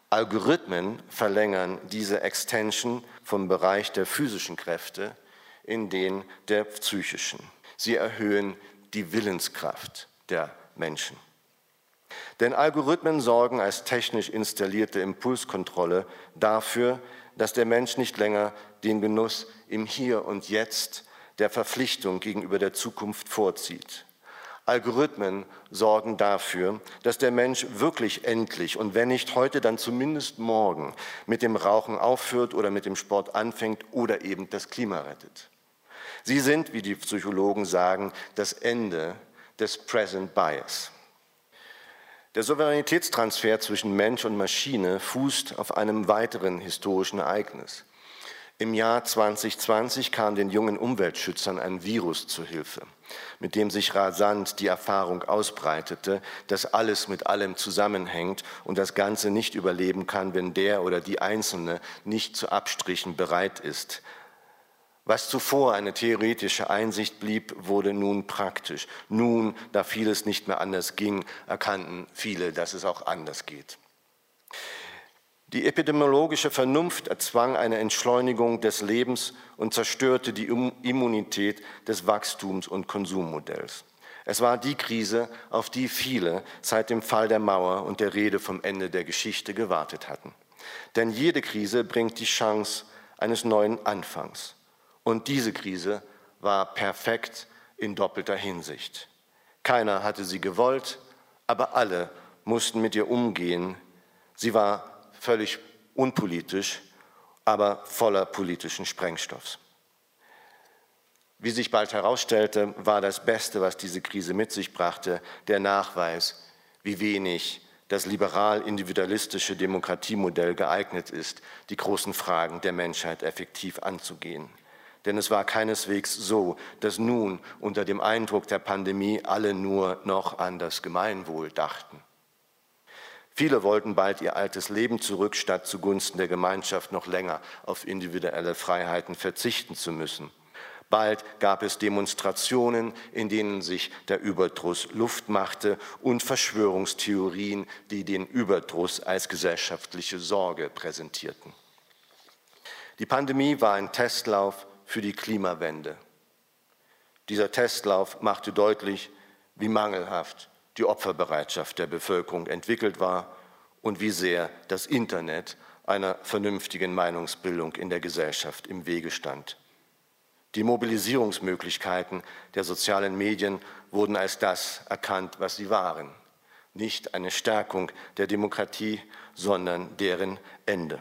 Algorithmen verlängern diese Extension vom Bereich der physischen Kräfte in den der psychischen. Sie erhöhen die Willenskraft der Menschen. Denn Algorithmen sorgen als technisch installierte Impulskontrolle dafür, dass der Mensch nicht länger den Genuss im Hier und Jetzt der Verpflichtung gegenüber der Zukunft vorzieht. Algorithmen sorgen dafür, dass der Mensch wirklich endlich und wenn nicht heute, dann zumindest morgen mit dem Rauchen aufhört oder mit dem Sport anfängt oder eben das Klima rettet. Sie sind, wie die Psychologen sagen, das Ende des Present Bias. Der Souveränitätstransfer zwischen Mensch und Maschine fußt auf einem weiteren historischen Ereignis. Im Jahr 2020 kam den jungen Umweltschützern ein Virus zu Hilfe, mit dem sich rasant die Erfahrung ausbreitete, dass alles mit allem zusammenhängt und das Ganze nicht überleben kann, wenn der oder die Einzelne nicht zu Abstrichen bereit ist, was zuvor eine theoretische Einsicht blieb, wurde nun praktisch. Nun, da vieles nicht mehr anders ging, erkannten viele, dass es auch anders geht. Die epidemiologische Vernunft erzwang eine Entschleunigung des Lebens und zerstörte die Immunität des Wachstums- und Konsummodells. Es war die Krise, auf die viele seit dem Fall der Mauer und der Rede vom Ende der Geschichte gewartet hatten. Denn jede Krise bringt die Chance eines neuen Anfangs. Und diese Krise war perfekt in doppelter Hinsicht. Keiner hatte sie gewollt, aber alle mussten mit ihr umgehen. Sie war völlig unpolitisch, aber voller politischen Sprengstoffs. Wie sich bald herausstellte, war das Beste, was diese Krise mit sich brachte, der Nachweis, wie wenig das liberal-individualistische Demokratiemodell geeignet ist, die großen Fragen der Menschheit effektiv anzugehen. Denn es war keineswegs so, dass nun unter dem Eindruck der Pandemie alle nur noch an das Gemeinwohl dachten. Viele wollten bald ihr altes Leben zurück, statt zugunsten der Gemeinschaft noch länger auf individuelle Freiheiten verzichten zu müssen. Bald gab es Demonstrationen, in denen sich der Überdruss Luft machte und Verschwörungstheorien, die den Überdruss als gesellschaftliche Sorge präsentierten. Die Pandemie war ein Testlauf für die Klimawende. Dieser Testlauf machte deutlich, wie mangelhaft die Opferbereitschaft der Bevölkerung entwickelt war und wie sehr das Internet einer vernünftigen Meinungsbildung in der Gesellschaft im Wege stand. Die Mobilisierungsmöglichkeiten der sozialen Medien wurden als das erkannt, was sie waren, nicht eine Stärkung der Demokratie, sondern deren Ende.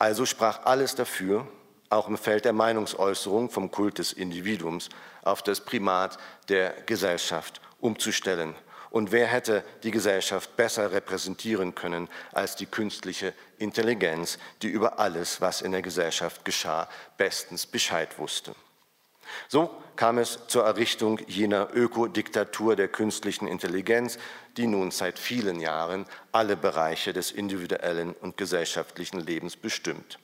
Also sprach alles dafür, auch im Feld der Meinungsäußerung vom Kult des Individuums auf das Primat der Gesellschaft umzustellen. Und wer hätte die Gesellschaft besser repräsentieren können als die künstliche Intelligenz, die über alles, was in der Gesellschaft geschah, bestens Bescheid wusste? So kam es zur Errichtung jener Ökodiktatur der künstlichen Intelligenz, die nun seit vielen Jahren alle Bereiche des individuellen und gesellschaftlichen Lebens bestimmt.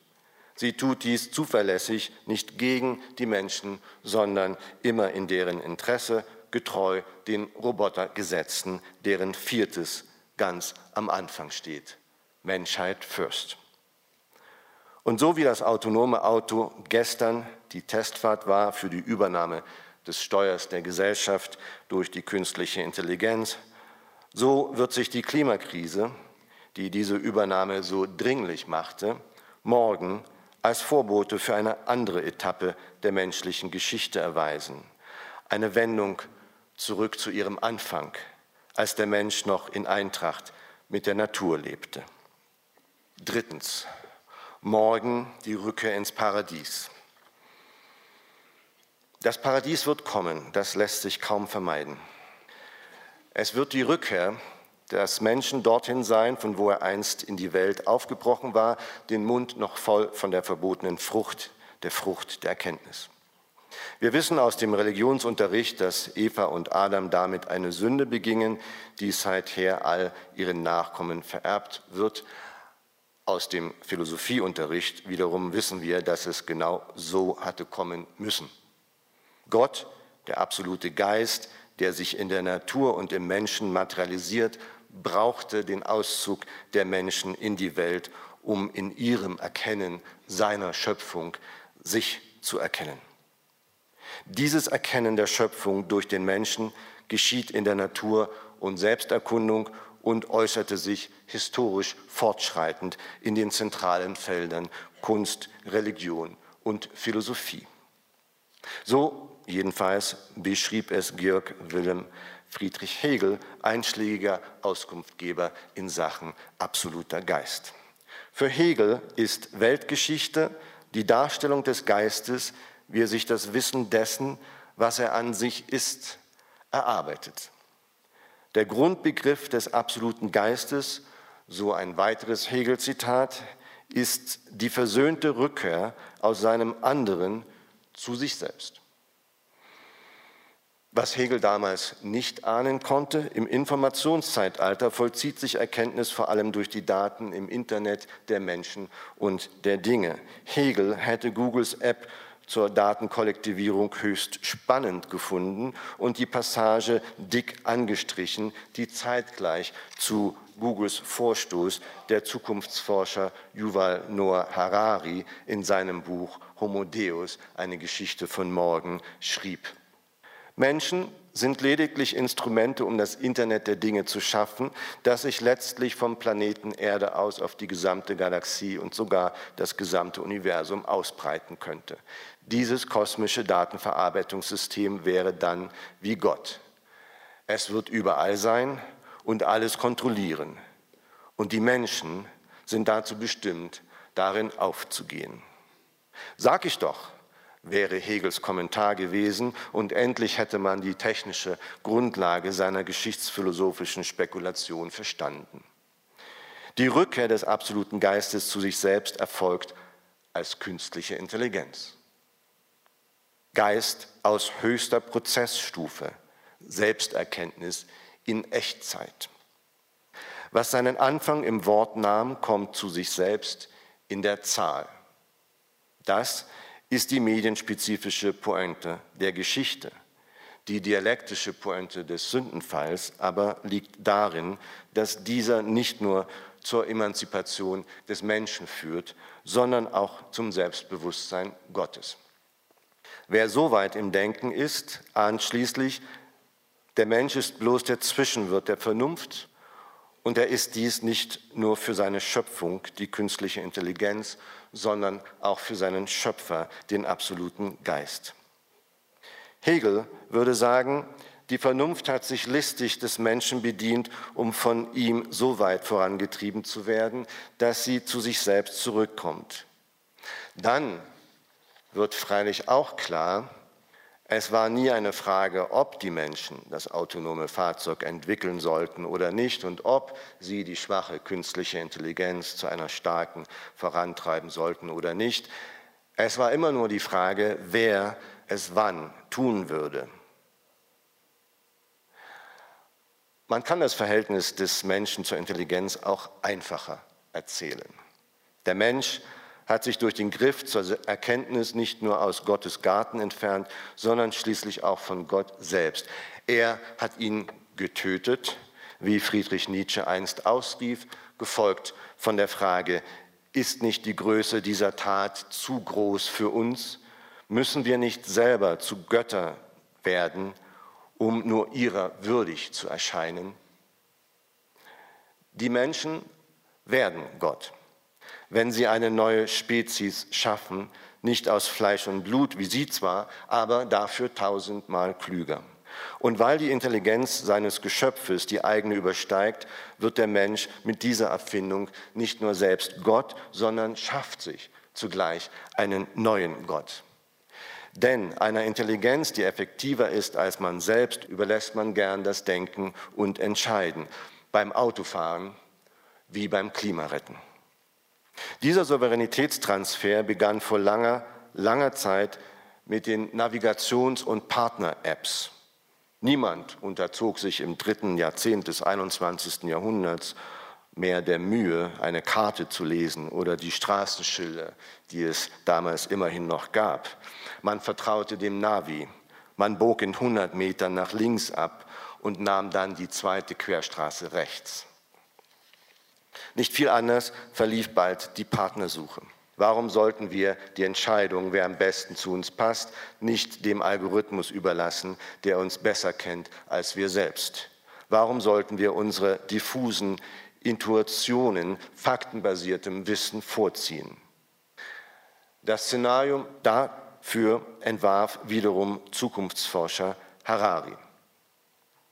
Sie tut dies zuverlässig, nicht gegen die Menschen, sondern immer in deren Interesse, getreu den Robotergesetzen, deren viertes ganz am Anfang steht. Menschheit first. Und so wie das autonome Auto gestern die Testfahrt war für die Übernahme des Steuers der Gesellschaft durch die künstliche Intelligenz, so wird sich die Klimakrise, die diese Übernahme so dringlich machte, morgen als Vorbote für eine andere Etappe der menschlichen Geschichte erweisen. Eine Wendung zurück zu ihrem Anfang, als der Mensch noch in Eintracht mit der Natur lebte. Drittens, morgen die Rückkehr ins Paradies. Das Paradies wird kommen, das lässt sich kaum vermeiden. Es wird die Rückkehr des Menschen dorthin sein, von wo er einst in die Welt aufgebrochen war, den Mund noch voll von der verbotenen Frucht, der Frucht der Erkenntnis. Wir wissen aus dem Religionsunterricht, dass Eva und Adam damit eine Sünde begingen, die seither all ihren Nachkommen vererbt wird. Aus dem Philosophieunterricht wiederum wissen wir, dass es genau so hatte kommen müssen. Gott, der absolute Geist, der sich in der Natur und im Menschen materialisiert, brauchte den Auszug der Menschen in die Welt, um in ihrem Erkennen seiner Schöpfung sich zu erkennen. Dieses Erkennen der Schöpfung durch den Menschen geschieht in der Natur und Selbsterkundung und äußerte sich historisch fortschreitend in den zentralen Feldern Kunst, Religion und Philosophie. So jedenfalls beschrieb es Georg Wilhelm Friedrich Hegel, einschlägiger Auskunftgeber in Sachen absoluter Geist. Für Hegel ist Weltgeschichte die Darstellung des Geistes wie er sich das Wissen dessen, was er an sich ist, erarbeitet. Der Grundbegriff des absoluten Geistes, so ein weiteres Hegel-Zitat, ist die versöhnte Rückkehr aus seinem anderen zu sich selbst. Was Hegel damals nicht ahnen konnte, im Informationszeitalter vollzieht sich Erkenntnis vor allem durch die Daten im Internet der Menschen und der Dinge. Hegel hätte Googles App zur Datenkollektivierung höchst spannend gefunden und die Passage dick angestrichen, die zeitgleich zu Googles Vorstoß der Zukunftsforscher Yuval Noah Harari in seinem Buch Homo Deus, eine Geschichte von morgen, schrieb. Menschen sind lediglich Instrumente, um das Internet der Dinge zu schaffen, das sich letztlich vom Planeten Erde aus auf die gesamte Galaxie und sogar das gesamte Universum ausbreiten könnte. Dieses kosmische Datenverarbeitungssystem wäre dann wie Gott. Es wird überall sein und alles kontrollieren. Und die Menschen sind dazu bestimmt, darin aufzugehen. Sag ich doch, wäre Hegels Kommentar gewesen und endlich hätte man die technische Grundlage seiner geschichtsphilosophischen Spekulation verstanden. Die Rückkehr des absoluten Geistes zu sich selbst erfolgt als künstliche Intelligenz. Geist aus höchster Prozessstufe, Selbsterkenntnis in Echtzeit. Was seinen Anfang im Wort nahm, kommt zu sich selbst in der Zahl. Das ist die medienspezifische Pointe der Geschichte. Die dialektische Pointe des Sündenfalls aber liegt darin, dass dieser nicht nur zur Emanzipation des Menschen führt, sondern auch zum Selbstbewusstsein Gottes. Wer so weit im Denken ist, ahnt schließlich, der Mensch ist bloß der Zwischenwirt der Vernunft und er ist dies nicht nur für seine Schöpfung, die künstliche Intelligenz, sondern auch für seinen Schöpfer, den absoluten Geist. Hegel würde sagen, die Vernunft hat sich listig des Menschen bedient, um von ihm so weit vorangetrieben zu werden, dass sie zu sich selbst zurückkommt. Dann wird freilich auch klar, es war nie eine Frage, ob die Menschen das autonome Fahrzeug entwickeln sollten oder nicht und ob sie die schwache künstliche Intelligenz zu einer starken vorantreiben sollten oder nicht. Es war immer nur die Frage, wer es wann tun würde. Man kann das Verhältnis des Menschen zur Intelligenz auch einfacher erzählen. Der Mensch hat sich durch den Griff zur Erkenntnis nicht nur aus Gottes Garten entfernt, sondern schließlich auch von Gott selbst. Er hat ihn getötet, wie Friedrich Nietzsche einst ausrief, gefolgt von der Frage, ist nicht die Größe dieser Tat zu groß für uns? Müssen wir nicht selber zu Götter werden, um nur ihrer würdig zu erscheinen? Die Menschen werden Gott wenn sie eine neue Spezies schaffen, nicht aus Fleisch und Blut, wie sie zwar, aber dafür tausendmal klüger. Und weil die Intelligenz seines Geschöpfes die eigene übersteigt, wird der Mensch mit dieser Erfindung nicht nur selbst Gott, sondern schafft sich zugleich einen neuen Gott. Denn einer Intelligenz, die effektiver ist als man selbst, überlässt man gern das Denken und Entscheiden. Beim Autofahren wie beim Klimaretten. Dieser Souveränitätstransfer begann vor langer, langer Zeit mit den Navigations- und Partner-Apps. Niemand unterzog sich im dritten Jahrzehnt des 21. Jahrhunderts mehr der Mühe, eine Karte zu lesen oder die Straßenschilder, die es damals immerhin noch gab. Man vertraute dem Navi. Man bog in 100 Metern nach links ab und nahm dann die zweite Querstraße rechts. Nicht viel anders verlief bald die Partnersuche. Warum sollten wir die Entscheidung, wer am besten zu uns passt, nicht dem Algorithmus überlassen, der uns besser kennt als wir selbst? Warum sollten wir unsere diffusen Intuitionen faktenbasiertem Wissen vorziehen? Das Szenario dafür entwarf wiederum Zukunftsforscher Harari.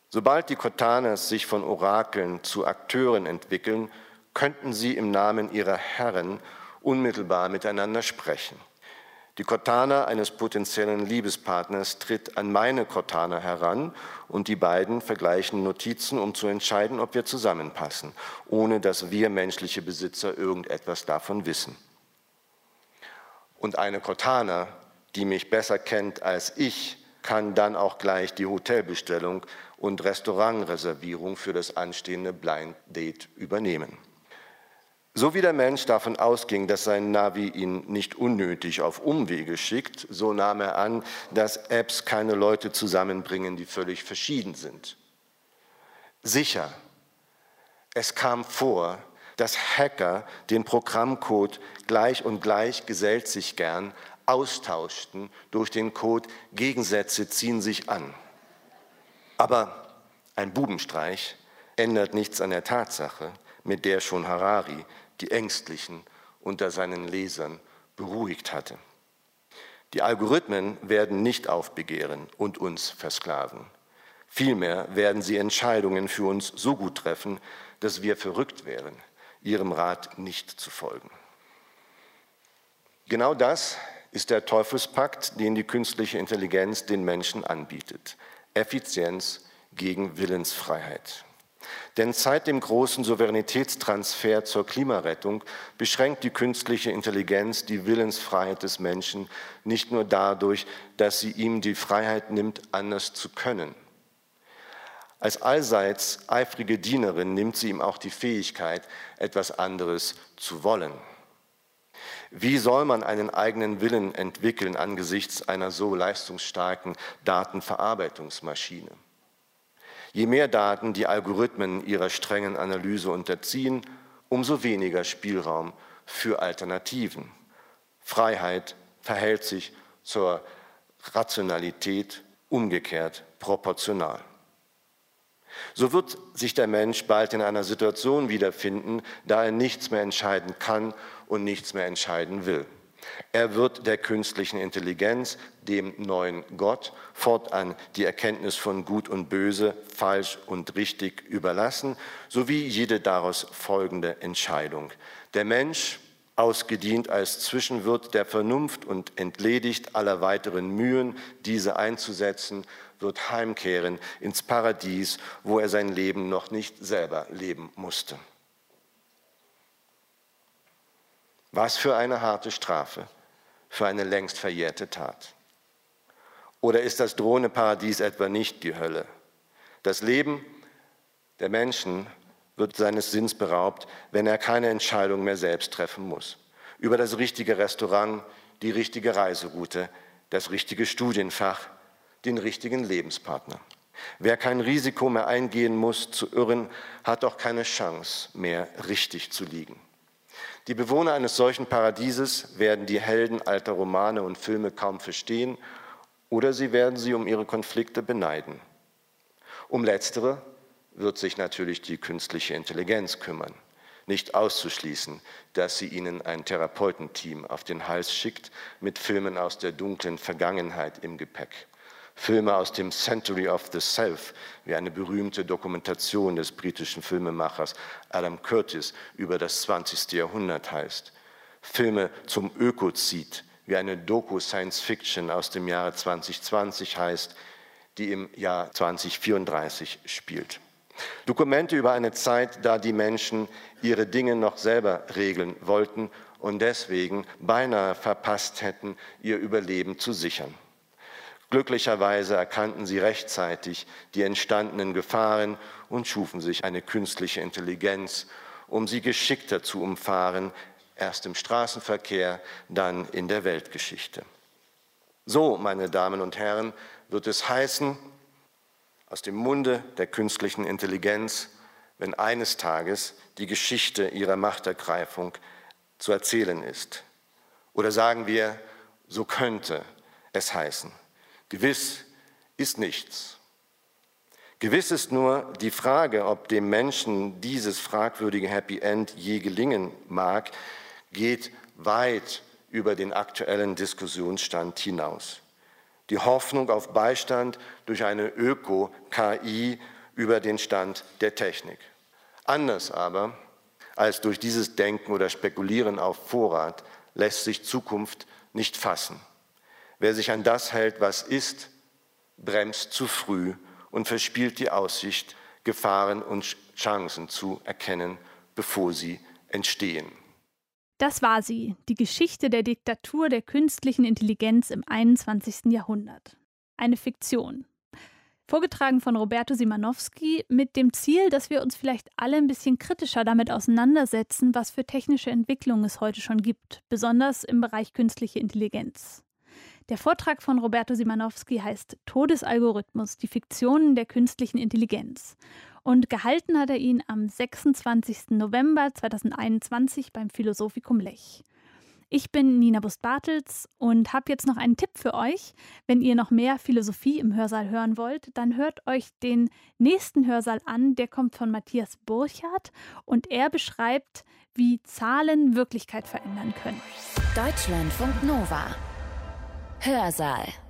Sobald die Cortanas sich von Orakeln zu Akteuren entwickeln, könnten sie im Namen ihrer Herren unmittelbar miteinander sprechen. Die Cortana eines potenziellen Liebespartners tritt an meine Cortana heran und die beiden vergleichen Notizen, um zu entscheiden, ob wir zusammenpassen, ohne dass wir menschliche Besitzer irgendetwas davon wissen. Und eine Cortana, die mich besser kennt als ich, kann dann auch gleich die Hotelbestellung und Restaurantreservierung für das anstehende Blind Date übernehmen. So wie der Mensch davon ausging, dass sein Navi ihn nicht unnötig auf Umwege schickt, so nahm er an, dass Apps keine Leute zusammenbringen, die völlig verschieden sind. Sicher, es kam vor, dass Hacker den Programmcode gleich und gleich gesellt sich gern austauschten durch den Code Gegensätze ziehen sich an. Aber ein Bubenstreich ändert nichts an der Tatsache, mit der schon Harari die Ängstlichen unter seinen Lesern beruhigt hatte. Die Algorithmen werden nicht aufbegehren und uns versklaven. Vielmehr werden sie Entscheidungen für uns so gut treffen, dass wir verrückt wären, ihrem Rat nicht zu folgen. Genau das ist der Teufelspakt, den die künstliche Intelligenz den Menschen anbietet. Effizienz gegen Willensfreiheit. Denn seit dem großen Souveränitätstransfer zur Klimarettung beschränkt die künstliche Intelligenz die Willensfreiheit des Menschen nicht nur dadurch, dass sie ihm die Freiheit nimmt, anders zu können. Als allseits eifrige Dienerin nimmt sie ihm auch die Fähigkeit, etwas anderes zu wollen. Wie soll man einen eigenen Willen entwickeln angesichts einer so leistungsstarken Datenverarbeitungsmaschine? Je mehr Daten die Algorithmen ihrer strengen Analyse unterziehen, umso weniger Spielraum für Alternativen. Freiheit verhält sich zur Rationalität umgekehrt proportional. So wird sich der Mensch bald in einer Situation wiederfinden, da er nichts mehr entscheiden kann und nichts mehr entscheiden will. Er wird der künstlichen Intelligenz, dem neuen Gott, fortan die Erkenntnis von Gut und Böse, falsch und richtig überlassen, sowie jede daraus folgende Entscheidung. Der Mensch, ausgedient als Zwischenwirt der Vernunft und entledigt aller weiteren Mühen, diese einzusetzen, wird heimkehren ins Paradies, wo er sein Leben noch nicht selber leben musste. Was für eine harte Strafe für eine längst verjährte Tat. Oder ist das drohende Paradies etwa nicht die Hölle? Das Leben der Menschen wird seines Sinns beraubt, wenn er keine Entscheidung mehr selbst treffen muss. Über das richtige Restaurant, die richtige Reiseroute, das richtige Studienfach, den richtigen Lebenspartner. Wer kein Risiko mehr eingehen muss zu irren, hat auch keine Chance mehr richtig zu liegen. Die Bewohner eines solchen Paradieses werden die Helden alter Romane und Filme kaum verstehen oder sie werden sie um ihre Konflikte beneiden. Um letztere wird sich natürlich die künstliche Intelligenz kümmern. Nicht auszuschließen, dass sie ihnen ein Therapeutenteam auf den Hals schickt mit Filmen aus der dunklen Vergangenheit im Gepäck. Filme aus dem Century of the Self, wie eine berühmte Dokumentation des britischen Filmemachers Adam Curtis über das 20. Jahrhundert heißt. Filme zum Ökozid, wie eine Doku Science Fiction aus dem Jahre 2020 heißt, die im Jahr 2034 spielt. Dokumente über eine Zeit, da die Menschen ihre Dinge noch selber regeln wollten und deswegen beinahe verpasst hätten, ihr Überleben zu sichern. Glücklicherweise erkannten sie rechtzeitig die entstandenen Gefahren und schufen sich eine künstliche Intelligenz, um sie geschickter zu umfahren, erst im Straßenverkehr, dann in der Weltgeschichte. So, meine Damen und Herren, wird es heißen, aus dem Munde der künstlichen Intelligenz, wenn eines Tages die Geschichte ihrer Machtergreifung zu erzählen ist. Oder sagen wir, so könnte es heißen. Gewiss ist nichts. Gewiss ist nur die Frage, ob dem Menschen dieses fragwürdige Happy End je gelingen mag, geht weit über den aktuellen Diskussionsstand hinaus. Die Hoffnung auf Beistand durch eine Öko-KI über den Stand der Technik. Anders aber als durch dieses Denken oder Spekulieren auf Vorrat lässt sich Zukunft nicht fassen. Wer sich an das hält, was ist, bremst zu früh und verspielt die Aussicht, Gefahren und Chancen zu erkennen, bevor sie entstehen. Das war sie, die Geschichte der Diktatur der künstlichen Intelligenz im 21. Jahrhundert. Eine Fiktion. Vorgetragen von Roberto Simanowski mit dem Ziel, dass wir uns vielleicht alle ein bisschen kritischer damit auseinandersetzen, was für technische Entwicklungen es heute schon gibt, besonders im Bereich künstliche Intelligenz. Der Vortrag von Roberto Simanowski heißt Todesalgorithmus, die Fiktionen der künstlichen Intelligenz. Und gehalten hat er ihn am 26. November 2021 beim Philosophikum Lech. Ich bin Nina Bust-Bartels und habe jetzt noch einen Tipp für euch. Wenn ihr noch mehr Philosophie im Hörsaal hören wollt, dann hört euch den nächsten Hörsaal an. Der kommt von Matthias Burchardt und er beschreibt, wie Zahlen Wirklichkeit verändern können. Deutschlandfunk Nova Hörsaal